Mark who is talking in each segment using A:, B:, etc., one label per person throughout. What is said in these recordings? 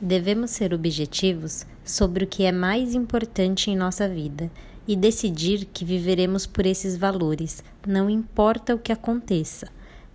A: Devemos ser objetivos sobre o que é mais importante em nossa vida e decidir que viveremos por esses valores, não importa o que aconteça.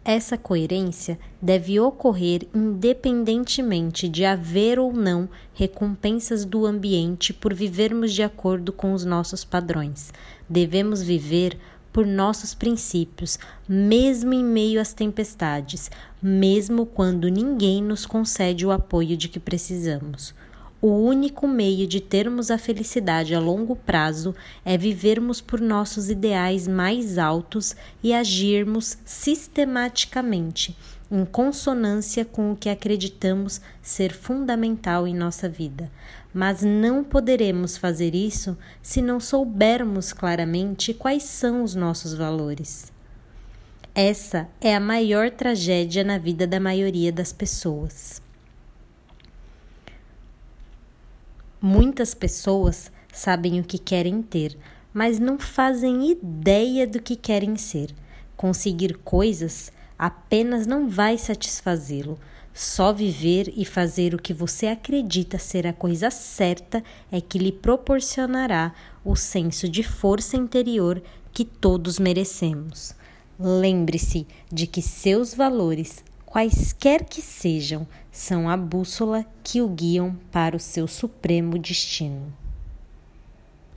A: Essa coerência deve ocorrer independentemente de haver ou não recompensas do ambiente por vivermos de acordo com os nossos padrões. Devemos viver por nossos princípios, mesmo em meio às tempestades, mesmo quando ninguém nos concede o apoio de que precisamos. O único meio de termos a felicidade a longo prazo é vivermos por nossos ideais mais altos e agirmos sistematicamente, em consonância com o que acreditamos ser fundamental em nossa vida. Mas não poderemos fazer isso se não soubermos claramente quais são os nossos valores. Essa é a maior tragédia na vida da maioria das pessoas. Muitas pessoas sabem o que querem ter, mas não fazem ideia do que querem ser. Conseguir coisas apenas não vai satisfazê-lo. Só viver e fazer o que você acredita ser a coisa certa é que lhe proporcionará o senso de força interior que todos merecemos. Lembre-se de que seus valores quaisquer que sejam, são a bússola que o guiam para o seu supremo destino.